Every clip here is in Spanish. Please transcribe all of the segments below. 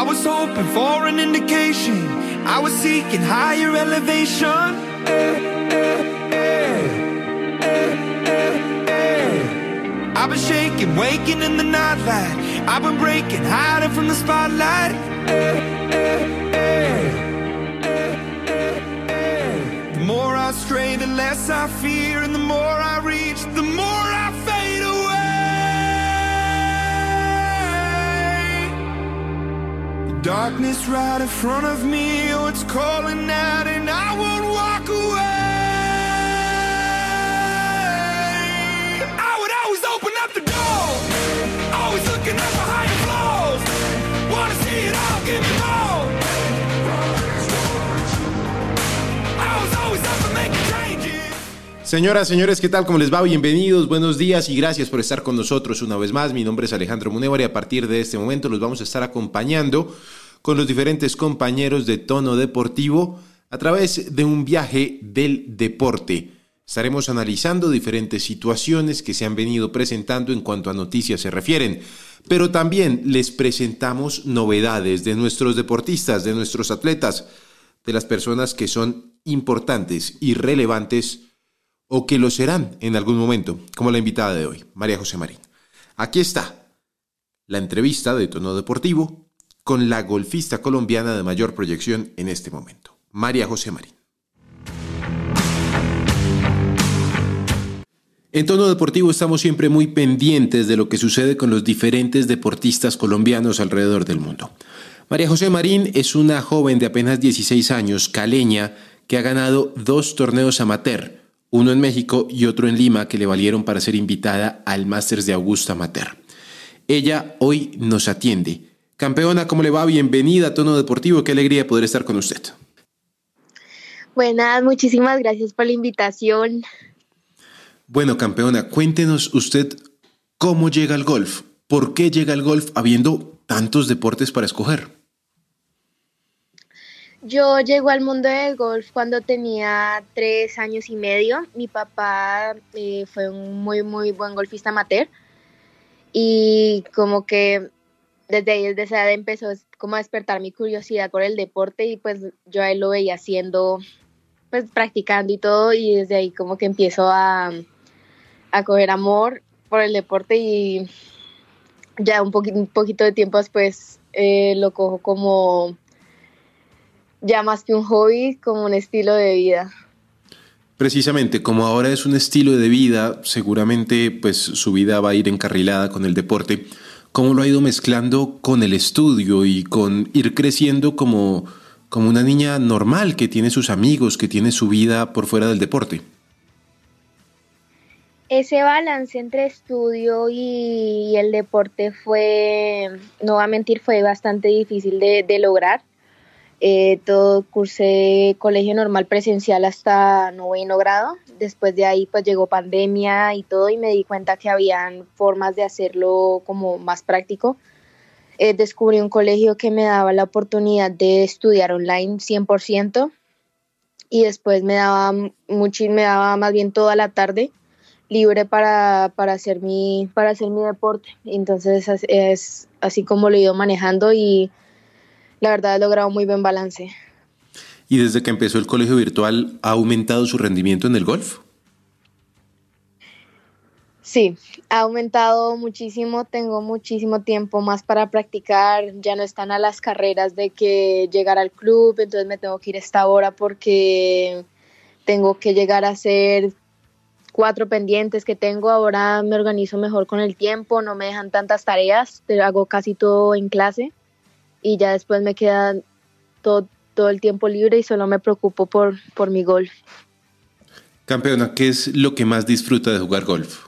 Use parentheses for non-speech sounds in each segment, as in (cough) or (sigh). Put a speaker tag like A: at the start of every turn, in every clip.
A: I was hoping for an indication. I was seeking higher elevation. I've been shaking, waking in the nightlight. I've been breaking, hiding from the spotlight. The more I stray, the less I fear, and the more I reach, the darkness right in front of me, oh, it's calling out, and I won't walk away. I would always open up the door, always looking up for higher floors. Wanna see it all, give me
B: Señoras, señores, ¿qué tal? ¿Cómo les va? Bienvenidos, buenos días y gracias por estar con nosotros una vez más. Mi nombre es Alejandro Munevar y a partir de este momento los vamos a estar acompañando con los diferentes compañeros de tono deportivo a través de un viaje del deporte. Estaremos analizando diferentes situaciones que se han venido presentando en cuanto a noticias se refieren, pero también les presentamos novedades de nuestros deportistas, de nuestros atletas, de las personas que son importantes y relevantes o que lo serán en algún momento, como la invitada de hoy, María José Marín. Aquí está la entrevista de tono deportivo con la golfista colombiana de mayor proyección en este momento, María José Marín. En tono deportivo estamos siempre muy pendientes de lo que sucede con los diferentes deportistas colombianos alrededor del mundo. María José Marín es una joven de apenas 16 años, caleña, que ha ganado dos torneos amateur, uno en México y otro en Lima, que le valieron para ser invitada al Masters de Augusta Amateur. Ella hoy nos atiende. Campeona, ¿cómo le va? Bienvenida a Tono Deportivo. Qué alegría poder estar con usted.
C: Buenas, muchísimas gracias por la invitación.
B: Bueno, campeona, cuéntenos usted cómo llega al golf. ¿Por qué llega al golf habiendo tantos deportes para escoger?
C: Yo llego al mundo del golf cuando tenía tres años y medio. Mi papá eh, fue un muy, muy buen golfista amateur. Y como que desde ahí, desde esa edad empezó como a despertar mi curiosidad por el deporte y pues yo a él lo veía haciendo, pues practicando y todo y desde ahí como que empiezo a, a coger amor por el deporte y ya un, poquito, un poquito de tiempo después eh, lo cojo como ya más que un hobby, como un estilo de vida.
B: Precisamente, como ahora es un estilo de vida, seguramente pues su vida va a ir encarrilada con el deporte. ¿Cómo lo ha ido mezclando con el estudio y con ir creciendo como, como una niña normal que tiene sus amigos, que tiene su vida por fuera del deporte?
C: Ese balance entre estudio y, el deporte fue, no va a mentir, fue bastante difícil de, de lograr. Eh, todo cursé colegio normal presencial hasta noveno grado. Después de ahí pues llegó pandemia y todo y me di cuenta que habían formas de hacerlo como más práctico. Eh, descubrí un colegio que me daba la oportunidad de estudiar online 100% y después me daba, mucho, me daba más bien toda la tarde libre para, para, hacer, mi, para hacer mi deporte. Entonces es, así como lo he ido manejando y la verdad he logrado muy buen balance.
B: ¿Y desde que empezó el colegio virtual ha aumentado su rendimiento en el golf?
C: Sí, ha aumentado muchísimo, tengo muchísimo tiempo más para practicar, ya no están a las carreras de que llegar al club, entonces me tengo que ir a esta hora porque tengo que llegar a hacer cuatro pendientes que tengo, ahora me organizo mejor con el tiempo, no me dejan tantas tareas, hago casi todo en clase y ya después me queda todo, todo el tiempo libre y solo me preocupo por, por mi golf.
B: Campeona, ¿qué es lo que más disfruta de jugar golf?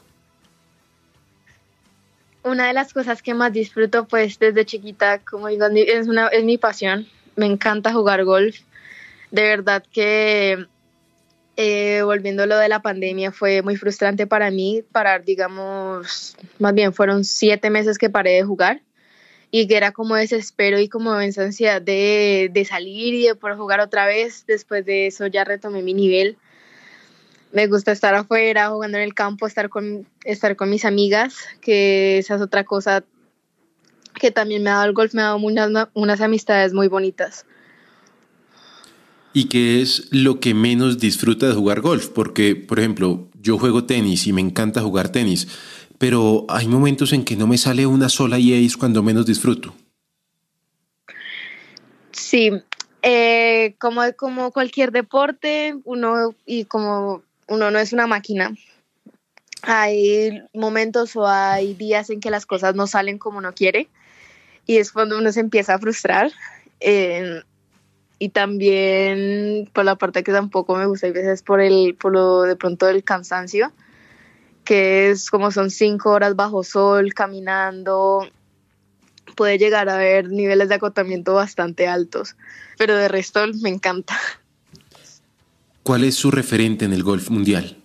C: Una de las cosas que más disfruto, pues desde chiquita, como digo, es, una, es mi pasión. Me encanta jugar golf. De verdad que eh, volviendo a lo de la pandemia, fue muy frustrante para mí parar, digamos, más bien fueron siete meses que paré de jugar y que era como desespero y como esa de, de salir y de poder jugar otra vez. Después de eso ya retomé mi nivel. Me gusta estar afuera, jugando en el campo, estar con, estar con mis amigas, que esa es otra cosa que también me ha dado el golf, me ha dado unas, unas amistades muy bonitas.
B: ¿Y qué es lo que menos disfruta de jugar golf? Porque, por ejemplo, yo juego tenis y me encanta jugar tenis, pero hay momentos en que no me sale una sola y es cuando menos disfruto.
C: Sí, eh, como, como cualquier deporte, uno y como uno no es una máquina. Hay momentos o hay días en que las cosas no salen como uno quiere y es cuando uno se empieza a frustrar. Eh, y también por la parte que tampoco me gusta, a veces por el, por lo de pronto del cansancio, que es como son cinco horas bajo sol, caminando, puede llegar a haber niveles de agotamiento bastante altos, pero de resto me encanta.
B: ¿Cuál es su referente en el golf mundial?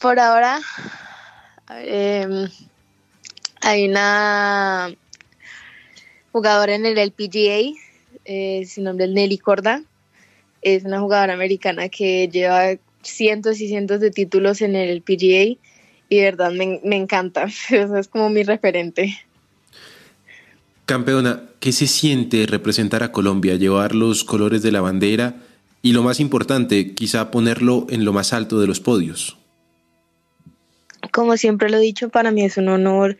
C: Por ahora, em, hay una jugadora en el LPGA, eh, su nombre es Nelly Corda. Es una jugadora americana que lleva cientos y cientos de títulos en el LPGA y de verdad me, me encanta. (laughs) es como mi referente.
B: Campeona, ¿qué se siente representar a Colombia, llevar los colores de la bandera y lo más importante, quizá ponerlo en lo más alto de los podios?
C: Como siempre lo he dicho, para mí es un honor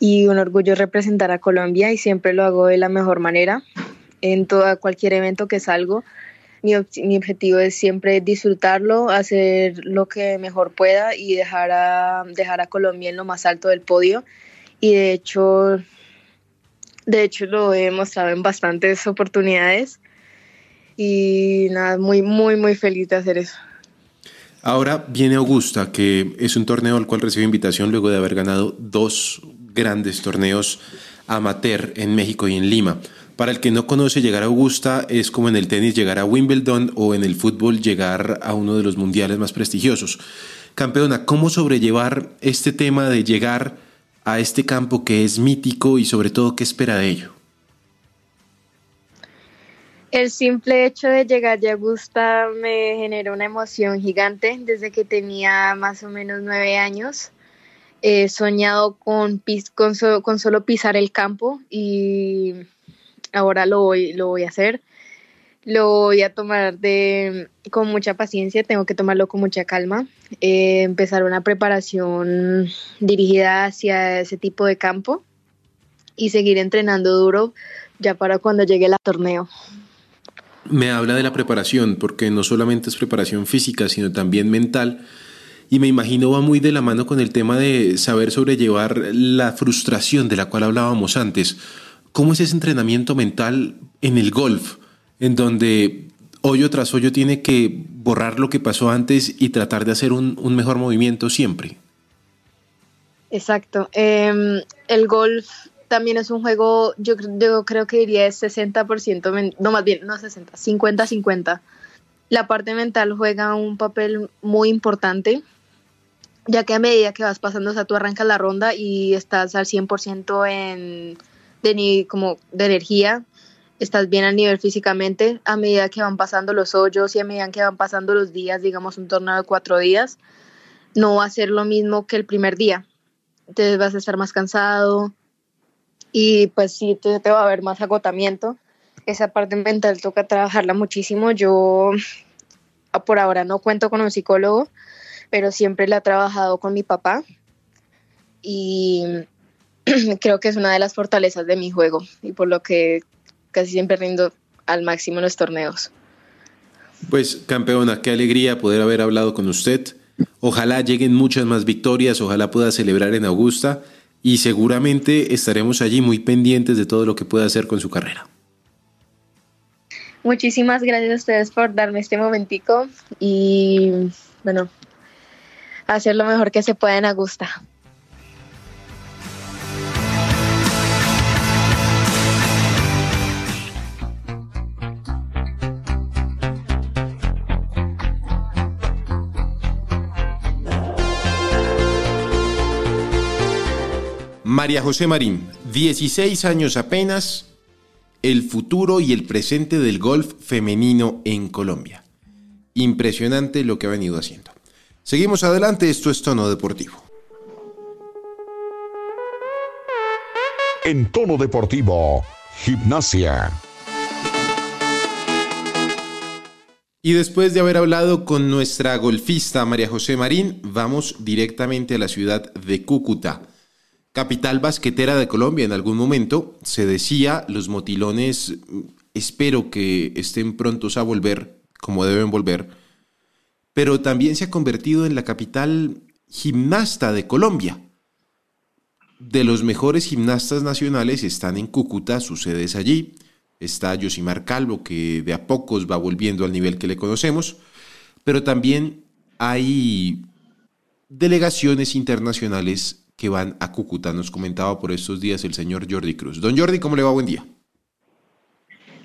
C: y un orgullo representar a Colombia y siempre lo hago de la mejor manera en todo cualquier evento que salgo. Mi, mi, objetivo es siempre disfrutarlo, hacer lo que mejor pueda y dejar a, dejar a Colombia en lo más alto del podio. Y de hecho, de hecho lo he demostrado en bastantes oportunidades. Y nada, muy, muy, muy feliz de hacer eso.
B: Ahora viene Augusta, que es un torneo al cual recibe invitación luego de haber ganado dos grandes torneos amateur en México y en Lima. Para el que no conoce, llegar a Augusta es como en el tenis llegar a Wimbledon o en el fútbol llegar a uno de los mundiales más prestigiosos. Campeona, ¿cómo sobrellevar este tema de llegar a este campo que es mítico y sobre todo qué espera de ello?
C: El simple hecho de llegar a Augusta me generó una emoción gigante desde que tenía más o menos nueve años he soñado con, con, con, solo pisar el campo y ahora lo voy, lo voy a hacer. Lo voy a tomar de, con mucha paciencia, tengo que tomarlo con mucha calma. Eh, empezar una preparación dirigida hacia ese tipo de campo y seguir entrenando duro ya para cuando llegue el torneo.
B: Me habla de la preparación, porque no solamente es preparación física, sino también mental y me imagino va muy de la mano con el tema de saber sobrellevar la frustración de la cual hablábamos antes. ¿Cómo es ese entrenamiento mental en el golf, en donde hoyo tras hoyo tiene que borrar lo que pasó antes y tratar de hacer un, mejor movimiento siempre?
C: Exacto. Em, el golf también es un juego, yo, yo creo que diría es 60%, no más bien, no 60, 50-50. La parte mental juega un papel muy importante ya que a medida que vas pasando, o sea, tú arrancas la ronda y estás al 100% en, de, como de energía, estás bien al nivel físicamente, a medida que van pasando los hoyos y a medida que van pasando los días, digamos un torneo de cuatro días, no va a ser lo mismo que el primer día. Entonces vas a estar más cansado y pues sí, te, te va a haber más agotamiento. Esa parte mental toca trabajarla muchísimo. Yo por ahora no cuento con un psicólogo, pero siempre la he trabajado con mi papá y (clears throat) creo que es una de las fortalezas de mi juego y por lo que casi siempre rindo al máximo en los torneos.
B: Pues campeona, qué alegría poder haber hablado con usted. Ojalá lleguen muchas más victorias, ojalá pueda celebrar en Augusta y seguramente estaremos allí muy pendientes de todo lo que pueda hacer con su carrera.
C: Muchísimas gracias a ustedes por darme este momentico y bueno, hacer lo mejor que se pueda en Augusta.
B: María José Marín, 16 años apenas, el futuro y el presente del golf femenino en Colombia. Impresionante lo que ha venido haciendo. Seguimos adelante, esto es Tono Deportivo.
D: En tono deportivo, gimnasia.
B: Y después de haber hablado con nuestra golfista María José Marín, vamos directamente a la ciudad de Cúcuta, capital basquetera de Colombia. En algún momento se decía, los motilones espero que estén prontos a volver, como deben volver, pero también se ha convertido en la capital gimnasta de Colombia. De los mejores gimnastas nacionales están en Cúcuta, su sede es allí. Está Yosimar Calvo, que de a pocos va volviendo al nivel que le conocemos, pero también hay delegaciones internacionales que van a Cúcuta. Nos comentaba por estos días el señor Jordi Cruz. Don Jordi, ¿cómo le va? Buen día.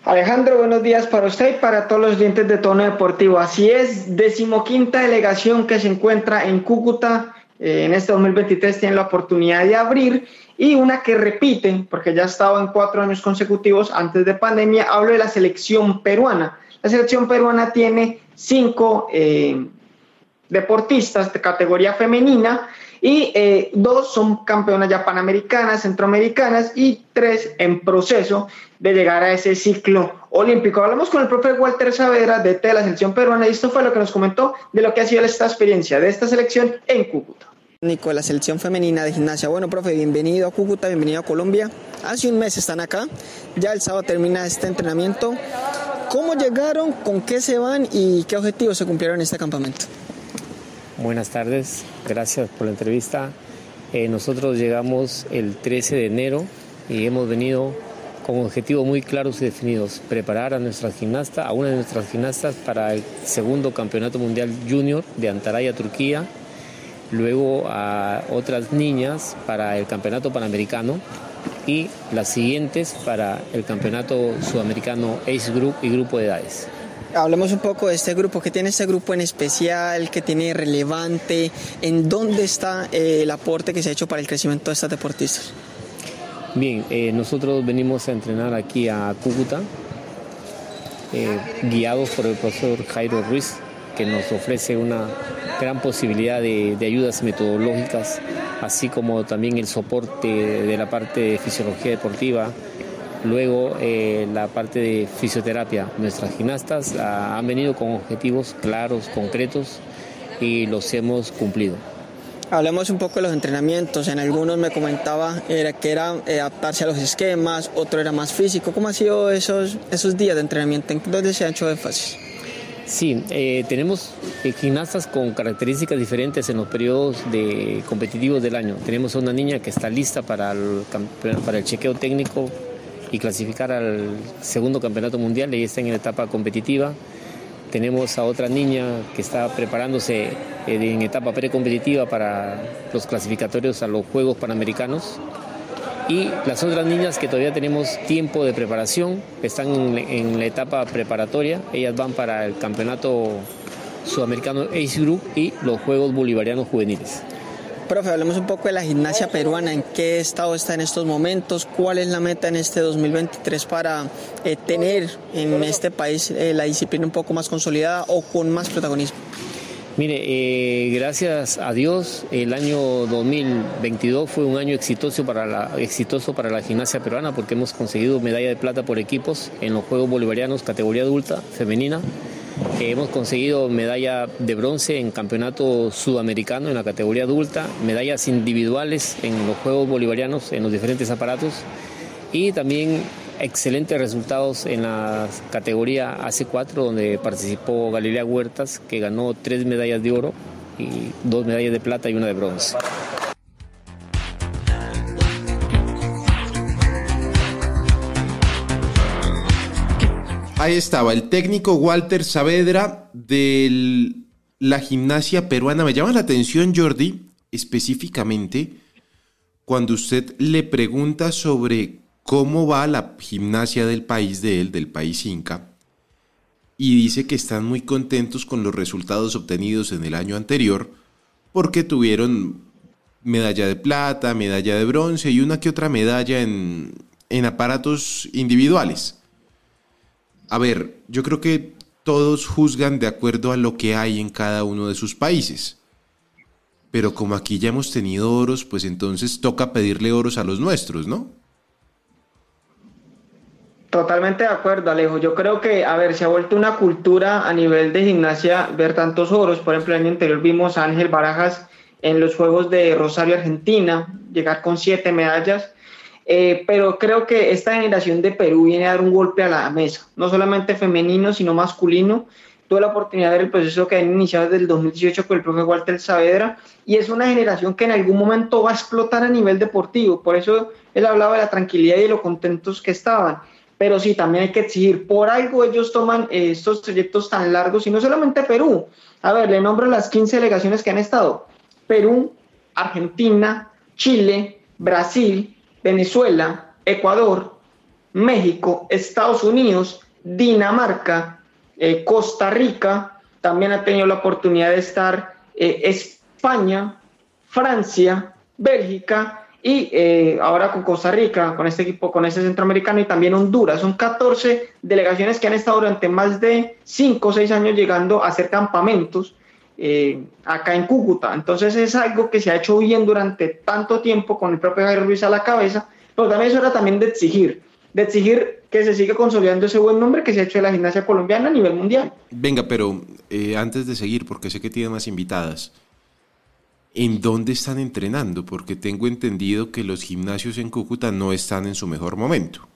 E: Alejandro, buenos días para usted y para todos los dientes de tono deportivo. Así es, decimoquinta delegación que se encuentra en Cúcuta. Eh, en este 2023 tiene la oportunidad de abrir y una que repite, porque ya ha estado en cuatro años consecutivos antes de pandemia, hablo de la selección peruana. La selección peruana tiene cinco eh, deportistas de categoría femenina y eh, dos son campeonas ya panamericanas, centroamericanas y tres en proceso de llegar a ese ciclo olímpico. Hablamos con el profe Walter Saavedra de la selección peruana y esto fue lo que nos comentó de lo que ha sido esta experiencia de esta selección en Cúcuta.
F: de la selección femenina de gimnasia. Bueno, profe, bienvenido a Cúcuta, bienvenido a Colombia. Hace un mes están acá, ya el sábado termina este entrenamiento. ¿Cómo llegaron, con qué se van y qué objetivos se cumplieron en este campamento?
G: Buenas tardes, gracias por la entrevista. Eh, nosotros llegamos el 13 de enero y hemos venido con objetivos muy claros y definidos, preparar a nuestra gimnasta, a una de nuestras gimnastas para el segundo Campeonato Mundial Junior de Antalya, Turquía, luego a otras niñas para el Campeonato Panamericano y las siguientes para el Campeonato Sudamericano Ace Group y Grupo de Edades.
F: Hablemos un poco de este grupo, ¿qué tiene este grupo en especial? ¿Qué tiene relevante? ¿En dónde está eh, el aporte que se ha hecho para el crecimiento de estas deportistas?
G: Bien, eh, nosotros venimos a entrenar aquí a Cúcuta, eh, guiados por el profesor Jairo Ruiz, que nos ofrece una gran posibilidad de, de, ayudas metodológicas, así como también el soporte de la parte de fisiología deportiva, Luego eh, la parte de fisioterapia. Nuestras gimnastas ah, han venido con objetivos claros, concretos y los hemos cumplido.
F: Hablemos un poco de los entrenamientos. En algunos me comentaba era que era eh, adaptarse a los esquemas, otro era más físico. ¿Cómo han sido esos, esos días de entrenamiento? ¿En dónde se ha hecho énfasis?
G: Sí, eh, tenemos gimnastas con características diferentes en los periodos de competitivos del año. Tenemos a una niña que está lista para el, para el chequeo técnico y clasificar al segundo campeonato mundial, ella está en la etapa competitiva. Tenemos a otra niña que está preparándose eh, en etapa precompetitiva para los clasificatorios a los Juegos Panamericanos. Y las otras niñas que todavía tenemos tiempo de preparación, están en, la etapa preparatoria, ellas van para el campeonato sudamericano Ace Group y los Juegos Bolivarianos Juveniles.
F: Profe, hablemos un poco de la gimnasia peruana, en qué estado está en estos momentos, cuál es la meta en este 2023 para eh, tener en este país eh, la disciplina un poco más consolidada o con más protagonismo.
G: Mire, eh, gracias a Dios, el año 2022 fue un año exitoso para, la, exitoso para la gimnasia peruana porque hemos conseguido medalla de plata por equipos en los Juegos Bolivarianos categoría adulta femenina hemos conseguido medalla de bronce en campeonato sudamericano en la categoría adulta, medallas individuales en los Juegos Bolivarianos en los diferentes aparatos y también excelentes resultados en la categoría AC4 donde participó Galilea Huertas que ganó tres medallas de oro y dos medallas de plata y una de bronce.
B: Ahí estaba el técnico Walter Saavedra de la gimnasia peruana. Me llama la atención, Jordi, específicamente cuando usted le pregunta sobre cómo va la gimnasia del país de él, del país Inca, y dice que están muy contentos con los resultados obtenidos en el año anterior porque tuvieron medalla de plata, medalla de bronce y una que otra medalla en, en aparatos individuales. A ver, yo creo que todos juzgan de acuerdo a lo que hay en cada uno de sus países. Pero como aquí ya hemos tenido oros, pues entonces toca pedirle oros a los nuestros, ¿no?
E: Totalmente de acuerdo, Alejo. Yo creo que, a ver, se ha vuelto una cultura a nivel de gimnasia ver tantos oros. Por ejemplo, el año anterior vimos a Ángel Barajas en los Juegos de Rosario, Argentina, llegar con siete medallas. Eh, pero creo que esta generación de Perú viene a dar un golpe a la mesa, no solamente femenino, sino masculino. Tuve la oportunidad de ver el proceso que han iniciado desde el 2018 con el profe Walter Saavedra y es una generación que en algún momento va a explotar a nivel deportivo. Por eso él hablaba de la tranquilidad y de lo contentos que estaban pero sí, también hay que exigir. Por algo ellos toman eh, estos proyectos tan largos y no solamente Perú. A ver, le nombro las 15 delegaciones que han estado. Perú, Argentina, Chile, Brasil, Venezuela, Ecuador, México, Estados Unidos, Dinamarca, eh, Costa Rica, también ha tenido la oportunidad de estar eh, España, Francia, Bélgica, y eh, ahora con Costa Rica, con este equipo, con este centroamericano y también Honduras. Son 14 delegaciones que han estado durante más de 5 o 6 años llegando a hacer campamentos eh, acá en Cúcuta. Entonces es algo que se ha hecho bien durante tanto tiempo con el propio Jairo Ruiz a la cabeza, pero también es hora también de exigir, de exigir que se siga consolidando ese buen nombre que se ha hecho de la gimnasia colombiana a nivel mundial.
B: Venga, pero eh, antes de seguir, porque sé que tiene más invitadas, en dónde están entrenando, porque tengo entendido que los gimnasios en Cúcuta no están en su mejor momento.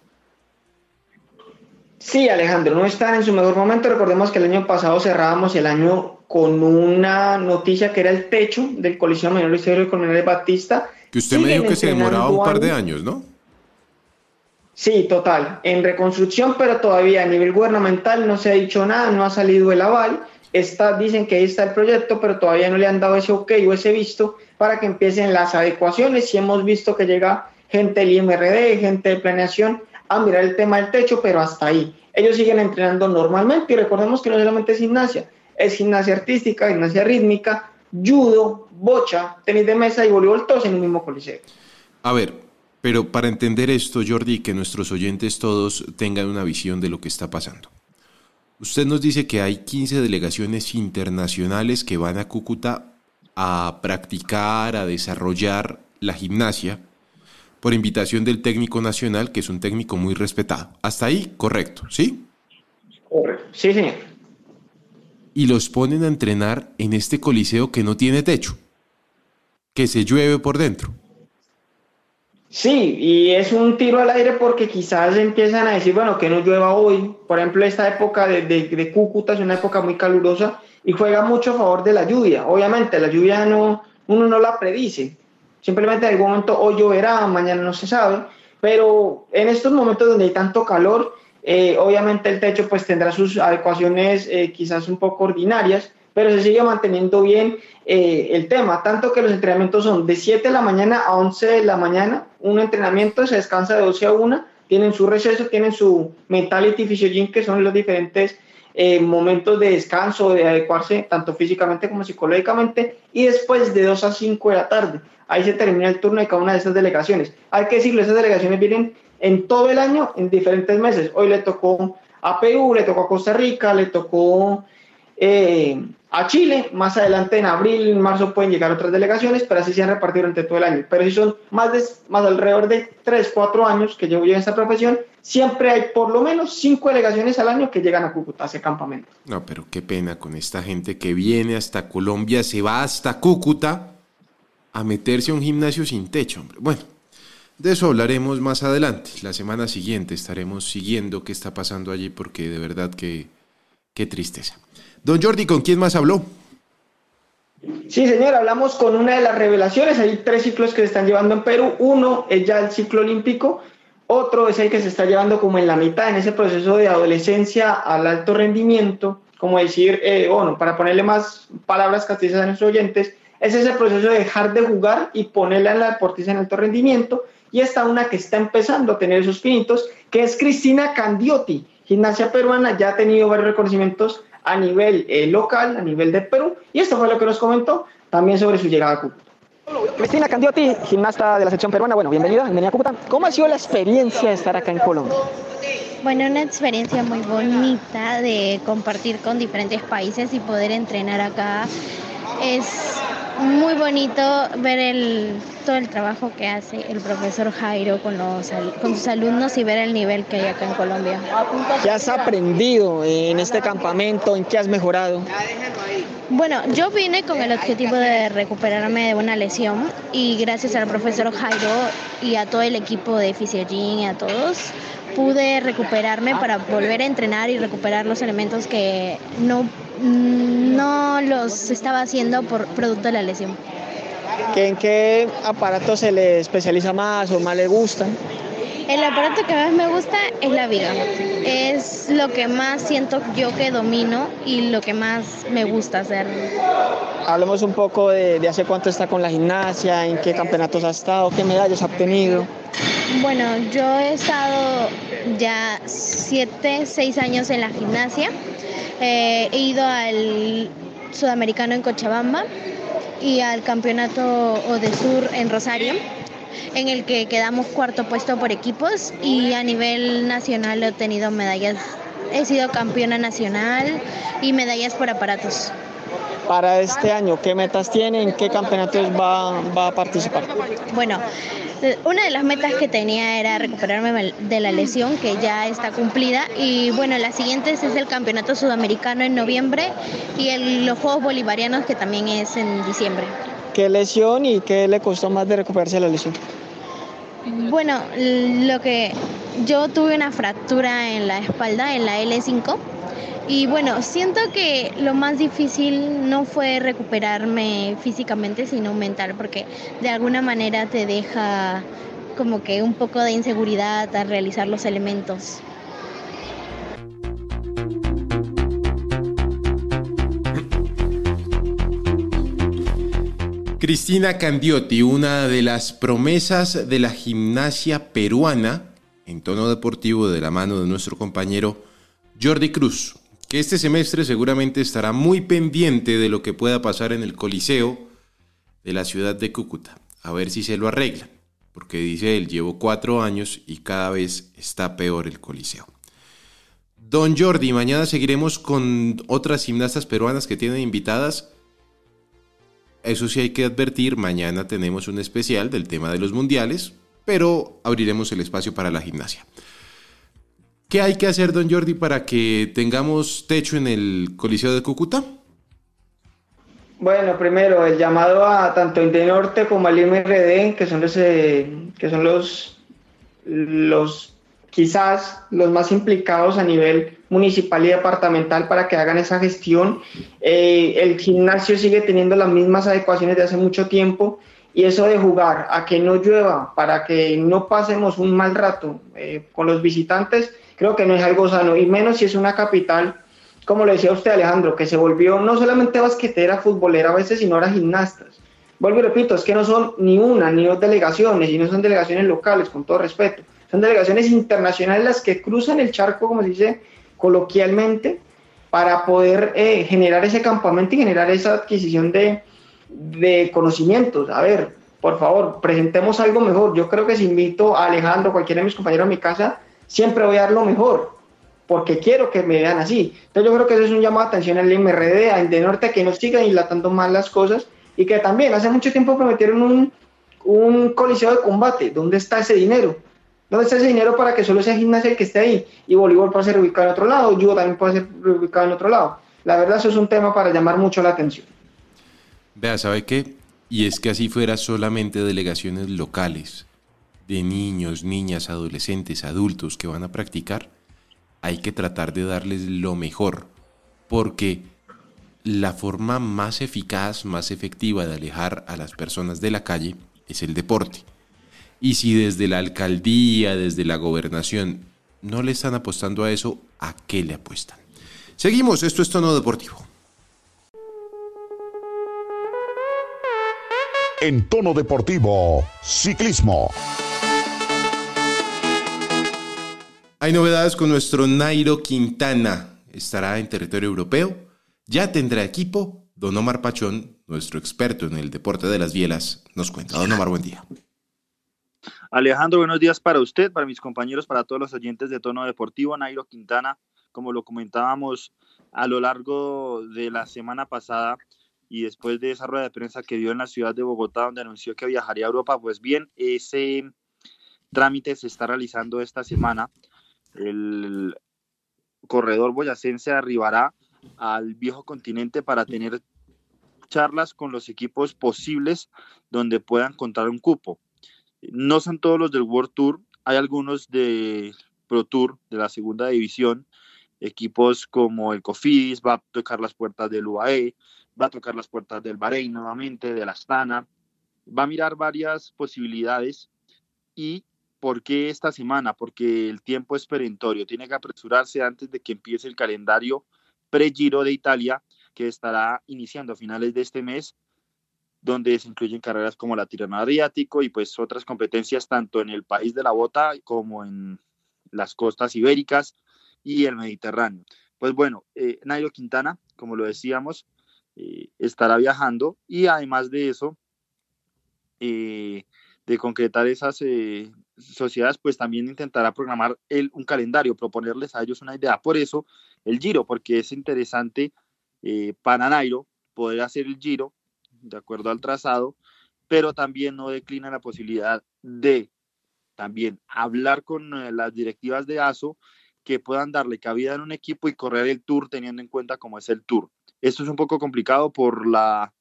E: Sí, Alejandro, no están en su mejor momento. Recordemos que el año pasado cerrábamos el año con una noticia que era el techo del Coliseo Menor Historia de Batista.
B: Que usted me dijo que se demoraba un par de años, ¿no?
E: Sí, total, en reconstrucción, pero todavía a nivel gubernamental no se ha dicho nada, no ha salido el aval dicen que ahí está el proyecto, pero todavía no le han dado ese ok o ese visto para que empiecen las adecuaciones. Y hemos visto que llega gente del IMRD, gente de planeación a mirar el tema del techo, pero hasta ahí. Ellos siguen entrenando normalmente y recordemos que no solamente es gimnasia, es gimnasia artística, gimnasia rítmica, judo, bocha, tenis de mesa y voleibol, todos en un mismo coliseo.
B: A ver, pero para entender esto, Jordi, que nuestros oyentes todos tengan una visión de lo que está pasando. Usted nos dice que hay 15 delegaciones internacionales que van a Cúcuta a practicar, a desarrollar la gimnasia por invitación del técnico nacional, que es un técnico muy respetado. Hasta ahí, correcto, ¿sí?
E: Correcto, sí, señor.
B: Y los ponen a entrenar en este coliseo que no tiene techo, que se llueve por dentro.
E: Sí, y es un tiro al aire porque quizás empiezan a decir, bueno, que no llueva hoy. Por ejemplo, esta época de, de, Cúcuta es una época muy calurosa y juega mucho a favor de la lluvia. Obviamente, la lluvia no, uno no la predice. Simplemente en algún momento hoy lloverá, mañana no se sabe. Pero en estos momentos donde hay tanto calor, eh, obviamente el techo pues tendrá sus adecuaciones eh, quizás un poco ordinarias, pero se sigue manteniendo bien eh, el tema, tanto que los entrenamientos son de 7 de la mañana a 11 de la mañana, un entrenamiento se descansa de 12 a 1, tienen su receso, tienen su mentality physiogym, que son los diferentes momentos de descanso, de adecuarse tanto físicamente como psicológicamente, y después de 2 a 5 de la tarde. Ahí se termina el turno de cada una de esas delegaciones. Hay que decirlo, esas delegaciones vienen en todo el año, en diferentes meses. Hoy le tocó a Perú, le tocó a Costa Rica, le tocó eh, a Chile. Más adelante, en abril, en marzo, pueden llegar otras delegaciones, pero así se han repartido durante todo el año. Pero si son más, de, más alrededor de 3, 4 años que llevo yo en esta profesión, siempre hay por lo menos 5 delegaciones al año que llegan a Cúcuta, a ese campamento.
B: No, pero qué pena con esta gente que viene hasta Colombia, se va hasta Cúcuta a meterse a un gimnasio sin techo, hombre. Bueno. De eso hablaremos más adelante. La semana siguiente estaremos siguiendo qué está pasando allí porque de verdad que qué tristeza. Don Jordi, ¿con quién más habló?
E: Sí, señor, hablamos con una de las revelaciones. Hay tres ciclos que se están llevando en Perú. Uno es ya el ciclo olímpico, otro es el que se está llevando como en la mitad, en ese proceso de adolescencia al alto rendimiento, como decir, eh, bueno, para ponerle más palabras castizas a nuestros oyentes, es ese proceso de dejar de jugar y ponerla en la deportista en alto rendimiento. Y está una que está empezando a tener esos pinitos, que es Cristina Candiotti, gimnasia peruana, ya ha tenido varios reconocimientos a nivel eh, local, a nivel de Perú, y esto fue lo que nos comentó también sobre su llegada a Cúcuta. Cristina Candiotti, gimnasta de la sección peruana, bueno, bienvenida, bienvenida a Cúcuta. ¿Cómo ha sido la experiencia de estar acá en Colombia?
H: Bueno, una experiencia muy bonita de compartir con diferentes países y poder entrenar acá. Es muy bonito ver el, todo el trabajo que hace el profesor Jairo con, los, con sus alumnos y ver el nivel que hay acá en Colombia.
F: ¿Qué has aprendido en este campamento? ¿En qué has mejorado?
H: Bueno, yo vine con el objetivo de recuperarme de una lesión y gracias al profesor Jairo y a todo el equipo de Fisiogin y a todos, pude recuperarme para volver a entrenar y recuperar los elementos que no, no los estaba haciendo por producto de la lesión.
F: ¿En qué aparato se le especializa más o más le gusta?
H: El aparato que más me gusta es la viga. Es lo que más siento yo que domino y lo que más me gusta hacer.
F: Hablemos un poco de, de hace cuánto está con la gimnasia, en qué campeonatos ha estado, qué medallas ha obtenido.
H: Bueno, yo he estado ya siete, seis años en la gimnasia. Eh, he ido al sudamericano en Cochabamba y al campeonato de sur en Rosario, en el que quedamos cuarto puesto por equipos y a nivel nacional he obtenido medallas. He sido campeona nacional y medallas por aparatos.
F: Para este año, ¿qué metas tiene? ¿En qué campeonatos va, va a participar?
H: Bueno, una de las metas que tenía era recuperarme de la lesión que ya está cumplida y bueno, la siguiente es el Campeonato Sudamericano en noviembre y el, los Juegos Bolivarianos que también es en diciembre.
F: ¿Qué lesión y qué le costó más de recuperarse la lesión?
H: Bueno, lo que yo tuve una fractura en la espalda, en la L5 y bueno, siento que lo más difícil no fue recuperarme físicamente, sino mental, porque de alguna manera te deja como que un poco de inseguridad al realizar los elementos.
B: Cristina Candiotti, una de las promesas de la gimnasia peruana en tono deportivo de la mano de nuestro compañero Jordi Cruz, que este semestre seguramente estará muy pendiente de lo que pueda pasar en el Coliseo de la ciudad de Cúcuta, a ver si se lo arreglan, porque dice él, llevo cuatro años y cada vez está peor el Coliseo. Don Jordi, mañana seguiremos con otras gimnastas peruanas que tienen invitadas. Eso sí hay que advertir, mañana tenemos un especial del tema de los mundiales, pero abriremos el espacio para la gimnasia. ¿Qué hay que hacer, don Jordi, para que tengamos techo en el Coliseo de Cúcuta?
E: Bueno, primero el llamado a tanto Norte como al IMRD, que son los, eh, que son los, los quizás los más implicados a nivel municipal y departamental para que hagan esa gestión. Eh, el gimnasio sigue teniendo las mismas adecuaciones de hace mucho tiempo y eso de jugar a que no llueva para que no pasemos un mal rato eh, con los visitantes creo que no es algo sano, y menos si es una capital, como le decía usted Alejandro, que se volvió no solamente basquetera, futbolera a veces, sino ahora gimnastas. Vuelvo y repito, es que no son ni una ni dos delegaciones, y no son delegaciones locales, con todo respeto, son delegaciones internacionales las que cruzan el charco, como se dice coloquialmente, para poder eh, generar ese campamento y generar esa adquisición de, de conocimientos. A ver, por favor, presentemos algo mejor. Yo creo que si invito a Alejandro, cualquiera de mis compañeros a mi casa, siempre voy a dar lo mejor, porque quiero que me vean así. Entonces yo creo que eso es un llamado de atención al MRD, a Norte, que no sigan dilatando más las cosas y que también hace mucho tiempo prometieron un, un coliseo de combate. ¿Dónde está ese dinero? ¿Dónde está ese dinero para que solo sea gimnasia el que esté ahí? Y voleibol puede ser ubicado en otro lado, judo también puede ser ubicado en otro lado. La verdad, eso es un tema para llamar mucho la atención.
B: Vea, ¿sabe qué? Y es que así fuera solamente delegaciones locales de niños, niñas, adolescentes, adultos que van a practicar, hay que tratar de darles lo mejor, porque la forma más eficaz, más efectiva de alejar a las personas de la calle es el deporte. Y si desde la alcaldía, desde la gobernación, no le están apostando a eso, ¿a qué le apuestan? Seguimos, esto es tono deportivo.
D: En tono deportivo, ciclismo.
B: Hay novedades con nuestro Nairo Quintana. Estará en territorio europeo. Ya tendrá equipo. Don Omar Pachón, nuestro experto en el deporte de las bielas, nos cuenta. Don Omar, buen día.
I: Alejandro, buenos días para usted, para mis compañeros, para todos los oyentes de Tono Deportivo. Nairo Quintana, como lo comentábamos a lo largo de la semana pasada, y después de esa rueda de prensa que dio en la ciudad de Bogotá, donde anunció que viajaría a Europa, pues bien, ese trámite se está realizando esta semana. El corredor boyacense arribará al viejo continente para tener charlas con los equipos posibles donde puedan contar un cupo. No son todos los del World Tour, hay algunos de Pro Tour de la segunda división, equipos como el Cofidis va a tocar las puertas del UAE, va a tocar las puertas del Bahrein nuevamente, del Astana, va a mirar varias posibilidades y ¿por qué esta semana? Porque el tiempo es perentorio, tiene que apresurarse antes de que empiece el calendario pre-Giro de Italia que estará iniciando a finales de este mes donde se incluyen carreras como la Tirana Adriático y pues otras competencias tanto en el país de la bota como en las costas ibéricas y el Mediterráneo. Pues bueno, eh, Nairo Quintana, como lo decíamos, eh, estará viajando y además de eso, eh, de concretar esas eh, sociedades, pues también intentará programar un calendario, proponerles a ellos una idea. Por eso el Giro, porque es interesante para Nairo poder hacer el Giro de acuerdo al trazado, pero también no declina la posibilidad de también hablar con las directivas de ASO que puedan darle cabida en un equipo y correr el tour teniendo en cuenta cómo es el tour. Esto es un poco complicado por la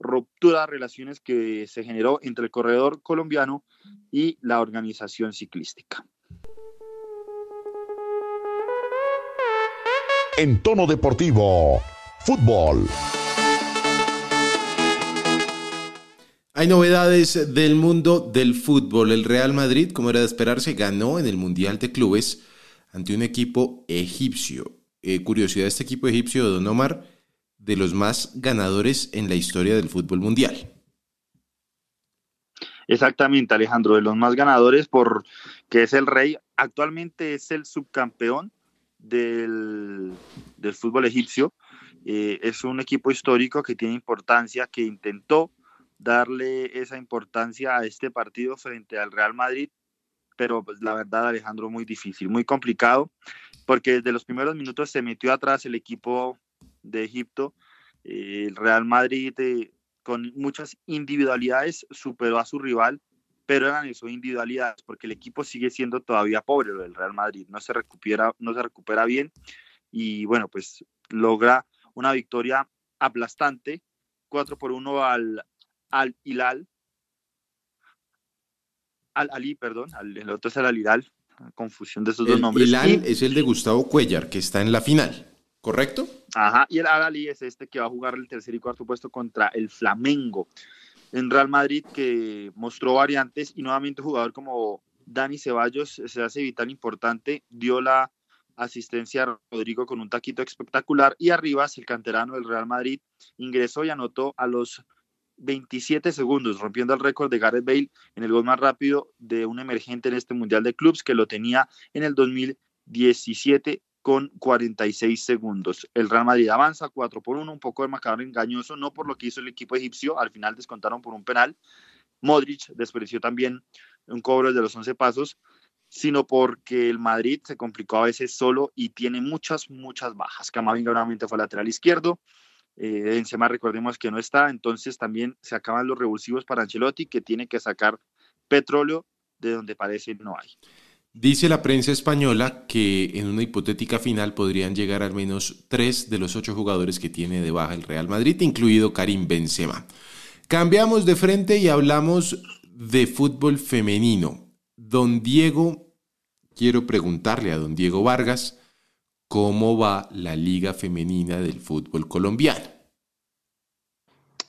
I: ruptura de relaciones que se generó entre el corredor colombiano y la organización ciclística.
D: En tono deportivo, fútbol.
B: Hay novedades del mundo del fútbol. El Real Madrid, como era de esperarse, ganó en el Mundial de Clubes ante un equipo egipcio. Eh, curiosidad, este equipo egipcio de Don Omar, de los más ganadores en la historia del fútbol mundial.
I: Exactamente, Alejandro, de los más ganadores porque es el rey. Actualmente es el subcampeón del, del fútbol egipcio. Eh, es un equipo histórico que tiene importancia, que intentó darle esa importancia a este partido frente al Real Madrid pero pues, la verdad, Alejandro, muy difícil, muy complicado, porque desde los primeros minutos se metió atrás el equipo de Egipto. Eh, el Real Madrid, eh, con muchas individualidades, superó a su rival, pero eran eso, individualidades, porque el equipo sigue siendo todavía pobre, lo del Real Madrid, no se recupera, no se recupera bien, y bueno, pues logra una victoria aplastante, 4 por 1 al, al Hilal, al Ali, perdón, el otro es el Alidal, confusión de esos dos nombres.
B: El Al es el de Gustavo Cuellar, que está en la final, ¿correcto?
I: Ajá, y el Al Ali es este que va a jugar el tercer y cuarto puesto contra el Flamengo. En Real Madrid, que mostró variantes y nuevamente un jugador como Dani Ceballos se hace vital importante, dio la asistencia a Rodrigo con un taquito espectacular y arriba el canterano del Real Madrid ingresó y anotó a los 27 segundos, rompiendo el récord de Gareth Bale en el gol más rápido de un emergente en este Mundial de Clubs que lo tenía en el 2017 con 46 segundos. El Real Madrid avanza 4 por 1, un poco de macabro engañoso, no por lo que hizo el equipo egipcio, al final descontaron por un penal. Modric despreció también un cobro de los 11 pasos, sino porque el Madrid se complicó a veces solo y tiene muchas, muchas bajas. Camavinga nuevamente fue lateral izquierdo, eh, recordemos que no está, entonces también se acaban los revulsivos para Ancelotti que tiene que sacar petróleo de donde parece no hay.
B: Dice la prensa española que en una hipotética final podrían llegar al menos tres de los ocho jugadores que tiene de baja el Real Madrid, incluido Karim Benzema. Cambiamos de frente y hablamos de fútbol femenino. Don Diego, quiero preguntarle a don Diego Vargas, cómo va la Liga Femenina del Fútbol Colombiano.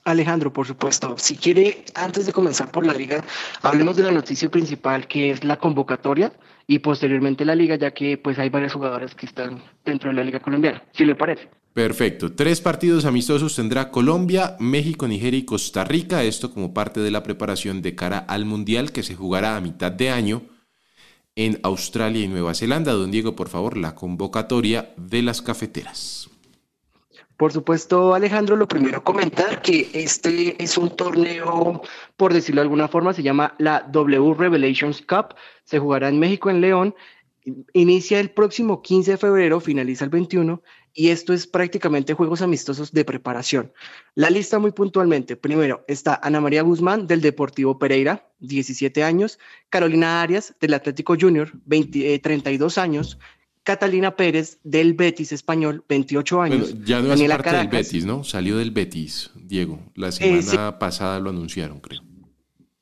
J: Alejandro, por supuesto. Si quiere, antes de comenzar por la liga, hablemos de la noticia principal que es la convocatoria y posteriormente la liga, ya que pues hay varias jugadoras que están dentro de la liga colombiana, si le parece.
B: Perfecto. Tres partidos amistosos tendrá Colombia, México, Nigeria y Costa Rica. Esto como parte de la preparación de cara al Mundial que se jugará a mitad de año en Australia y Nueva Zelanda. Don Diego, por favor, la convocatoria de las cafeteras.
J: Por supuesto, Alejandro, lo primero comentar que este es un torneo, por decirlo de alguna forma, se llama la W Revelations Cup, se jugará en México, en León, inicia el próximo 15 de febrero, finaliza el 21, y esto es prácticamente juegos amistosos de preparación. La lista muy puntualmente, primero está Ana María Guzmán del Deportivo Pereira, 17 años, Carolina Arias del Atlético Junior, 32 eh, años, Catalina Pérez del Betis español, 28 años.
B: ya no es parte del Betis, ¿no? Salió del Betis, Diego. La eh, semana pasada lo anunciaron, creo.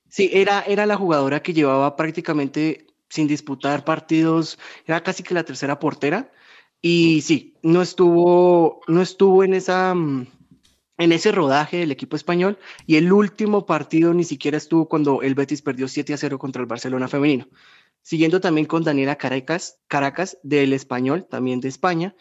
J: Sí, era, era la jugadora que llevaba prácticamente sin disputar partidos, era casi que la tercera portera. Y sí, no estuvo, no estuvo en esa mm, en ese rodaje del equipo español y el último partido ni siquiera estuvo cuando el Betis perdió 7 a 0 contra el Barcelona femenino. Siguiendo también con Daniela Caracas, Caracas del Español, también de España.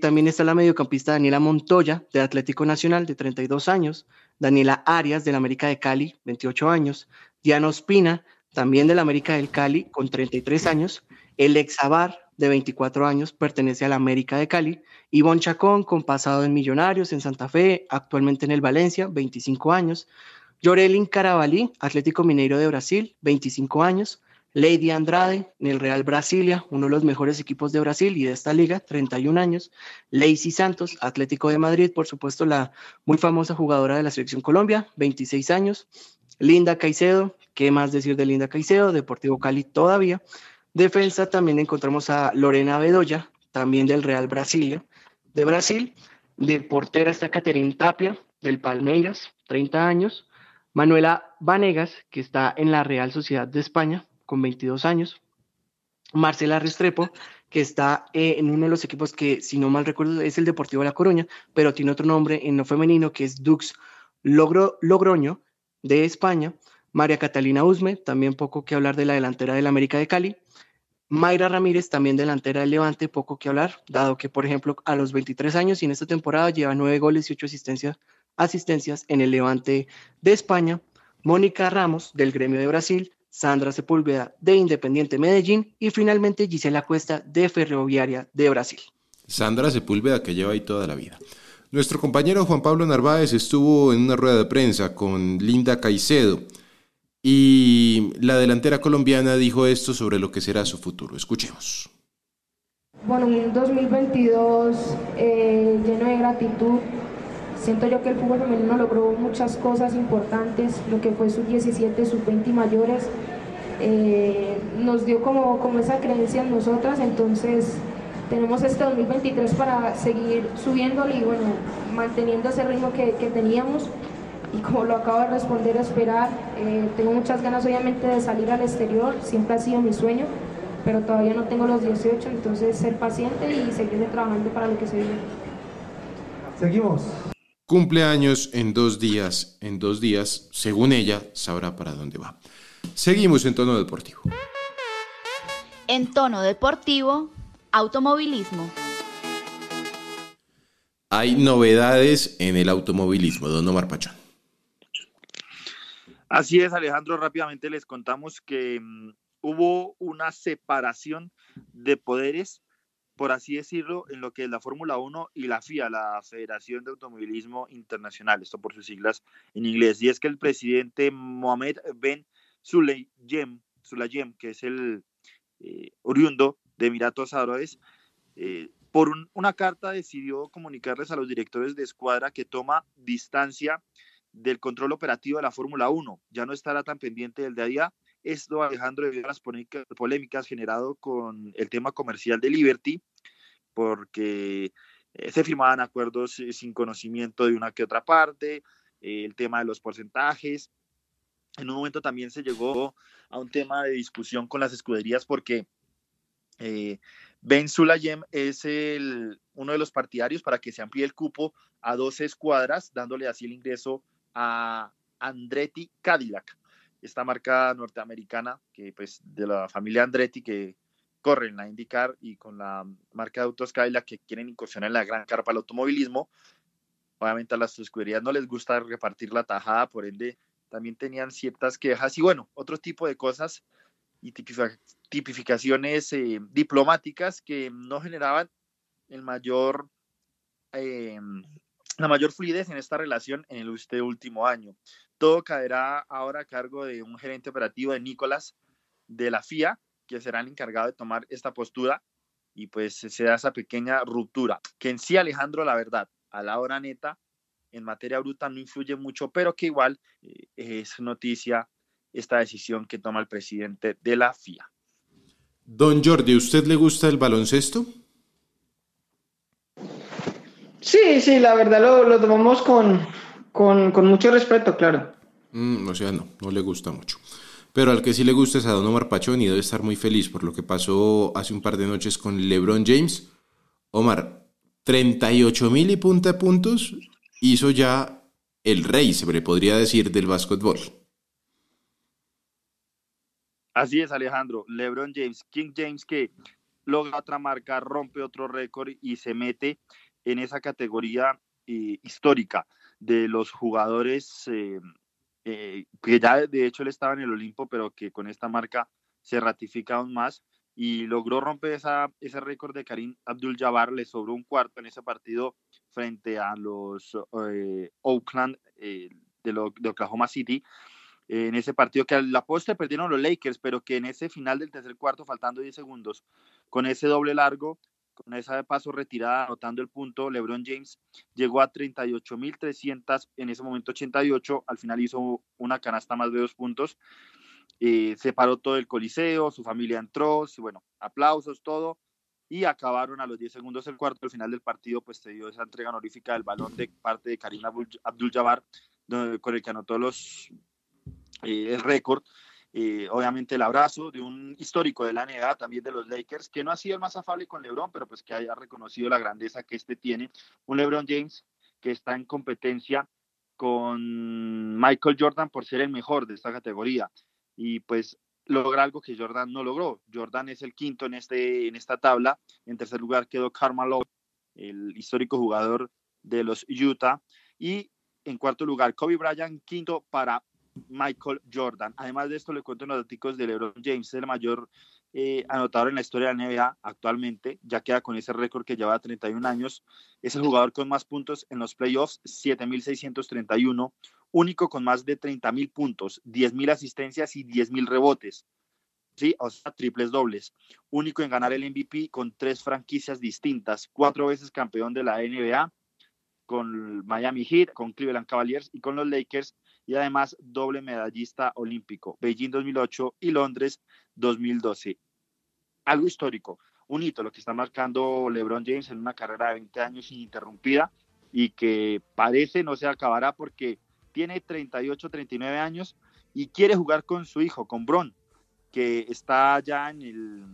J: También está la mediocampista Daniela Montoya, de Atlético Nacional, de 32 años. Daniela Arias, del América de Cali, 28 años. Diana Ospina, también del América del Cali, con 33 años. El Exabar, de 24 años, pertenece al América de Cali. Ivonne Chacón, con pasado en Millonarios, en Santa Fe, actualmente en el Valencia, 25 años. Yorelin Carabalí, Atlético Mineiro de Brasil, 25 años. Lady Andrade en el Real Brasilia, uno de los mejores equipos de Brasil y de esta liga, 31 años. Lacey Santos, Atlético de Madrid, por supuesto la muy famosa jugadora de la selección Colombia, 26 años. Linda Caicedo, ¿qué más decir de Linda Caicedo? Deportivo Cali todavía. Defensa también encontramos a Lorena Bedoya, también del Real Brasilia, de Brasil. De portera está Caterine Tapia, del Palmeiras, 30 años. Manuela Vanegas, que está en la Real Sociedad de España, con 22 años. Marcela Restrepo, que está eh, en uno de los equipos que, si no mal recuerdo, es el Deportivo de La Coruña, pero tiene otro nombre en no femenino, que es Dux Logro, Logroño, de España. María Catalina Usme, también poco que hablar de la delantera del América de Cali. Mayra Ramírez, también delantera del Levante, poco que hablar, dado que, por ejemplo, a los 23 años y en esta temporada lleva nueve goles y ocho asistencias, asistencias en el Levante de España. Mónica Ramos, del Gremio de Brasil. Sandra Sepúlveda de Independiente Medellín y finalmente Gisela Cuesta de Ferroviaria de Brasil.
B: Sandra Sepúlveda que lleva ahí toda la vida. Nuestro compañero Juan Pablo Narváez estuvo en una rueda de prensa con Linda Caicedo y la delantera colombiana dijo esto sobre lo que será su futuro. Escuchemos.
K: Bueno, un 2022 eh, lleno de gratitud Siento yo que el fútbol femenino logró muchas cosas importantes, lo que fue sus 17, sus 20 mayores, eh, nos dio como, como esa creencia en nosotras, entonces tenemos este 2023 para seguir subiéndolo y bueno, manteniendo ese ritmo que, teníamos y como lo acabo de responder, esperar. Eh, tengo muchas ganas obviamente de salir al exterior, siempre ha sido mi sueño, pero todavía no tengo los 18, entonces ser paciente y seguir trabajando para lo que se viene.
B: Seguimos. Cumpleaños en dos días. En dos días, según ella, sabrá para dónde va. Seguimos en tono deportivo.
L: En tono deportivo, automovilismo.
B: Hay novedades en el automovilismo, don Omar Pachón.
I: Así es, Alejandro. Rápidamente les contamos que mm, hubo una separación de poderes por así decirlo, en lo que es la Fórmula 1 y la FIA, la Federación de Automovilismo Internacional, esto por sus siglas en inglés. Y es que el presidente Mohamed Ben Sulayem, Sulayem que es el eh, oriundo de Emiratos Árabes, eh, por una carta decidió comunicarles a los directores de escuadra que toma distancia del control operativo de la Fórmula 1. Ya no estará tan pendiente del día a día esto, Alejandro, debido a las polémicas generado con el tema comercial de Liberty, porque eh, se firmaban acuerdos eh, sin conocimiento de una que otra parte, eh, el tema de los porcentajes. En un momento también se llegó a un tema de discusión con las escuderías porque Ben Sulayem es el, uno de los partidarios para que se amplíe el cupo a 12 escuadras, dándole así el ingreso a Andretti Cadillac esta marca norteamericana que pues de la familia Andretti que corre en la IndyCar y con la marca de autos Cadillac que quieren incursionar en la gran carpa del automovilismo. Obviamente a las escuderías no les gusta repartir la tajada, por ende también tenían ciertas quejas y bueno, otro tipo de cosas y tipificaciones eh, diplomáticas que no generaban el mayor, eh, la mayor fluidez en esta relación en este último año. Todo caerá ahora a cargo de un gerente operativo de Nicolás de la FIA, que será el encargado de tomar esta postura. y pues se da esa pequeña ruptura, que en sí Alejandro, la verdad, a la hora neta, en materia bruta no influye mucho, pero que igual eh, es noticia esta decisión que toma el presidente de la FIA.
B: Don Jordi, ¿usted le gusta el baloncesto?
E: Sí, sí, la verdad lo, lo tomamos con, con, con, mucho respeto, claro.
B: Mm, o sea, no, no le gusta mucho. Pero al que sí le gusta es a Don Omar Pachón y debe estar muy feliz por lo que pasó hace un par de noches con LeBron James. Omar, 38 mil y punta puntos hizo ya el rey, se podría decir, del básquetbol.
I: Así es, Alejandro. LeBron James, King James que logra otra marca, rompe otro récord y se mete en esa categoría eh, histórica de los jugadores eh, eh, que ya de hecho él estaba en el Olimpo, pero que con esta marca se ratifica aún más y logró romper esa, ese récord de Karim Abdul-Jabbar, le sobró un cuarto en ese partido frente a los eh, Oakland de, Oklahoma City, en ese partido que a la perdieron los Lakers, pero que en ese final del tercer cuarto, faltando 10 segundos, con ese doble largo, con esa de paso retirada, anotando el punto, LeBron James llegó a 38.300, en ese momento 88, al final hizo una canasta más de dos puntos, eh, se paró todo el coliseo, su familia entró, bueno, aplausos, todo, y acabaron a los 10 segundos el cuarto, al final del partido, pues se dio esa entrega honorífica del balón de parte de Karim Abdul-Jabbar, con el que anotó los, eh, el récord, eh, obviamente el abrazo de un histórico de la NBA, también de los Lakers, que no ha sido el más afable con LeBron, pero pues que haya reconocido la grandeza que este tiene. Un LeBron James que está en competencia con Michael Jordan por ser el mejor de esta categoría. Y pues logra algo que Jordan no logró. Jordan es el quinto en, este, en esta tabla. En tercer lugar quedó Carmelo, el histórico jugador de los Utah. Y en cuarto lugar, Kobe Bryant, quinto para Michael Jordan. Además de esto, le cuento los datos de LeBron James, es el mayor eh, anotador en la historia de la NBA actualmente, ya queda con ese récord que lleva 31 años. Es el jugador con más puntos en los playoffs, 7.631, único con más de 30.000 puntos, 10.000 asistencias y 10.000 rebotes. Sí, o sea, triples dobles. Único en ganar el MVP con tres franquicias distintas, cuatro veces campeón de la NBA con Miami Heat, con Cleveland Cavaliers y con los Lakers y además doble medallista olímpico, Beijing 2008 y Londres 2012. Algo histórico, un hito lo que está marcando LeBron James en una carrera de 20 años ininterrumpida y que parece no se acabará porque tiene 38, 39 años y quiere jugar con su hijo, con Bron, que está ya en el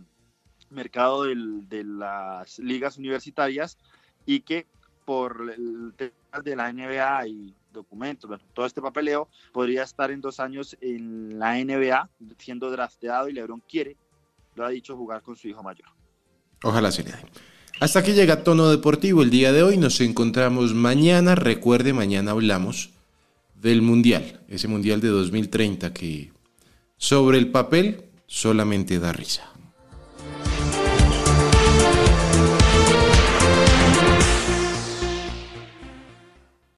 I: mercado de las ligas universitarias y que por el tema de la NBA y documentos, bueno, todo este papeleo, podría estar en dos años en la NBA siendo drafteado y LeBron quiere, lo ha dicho, jugar con su hijo mayor.
B: Ojalá se le dé. Hasta aquí llega Tono Deportivo el día de hoy. Nos encontramos mañana. Recuerde, mañana hablamos del Mundial, ese Mundial de 2030 que sobre el papel solamente da risa.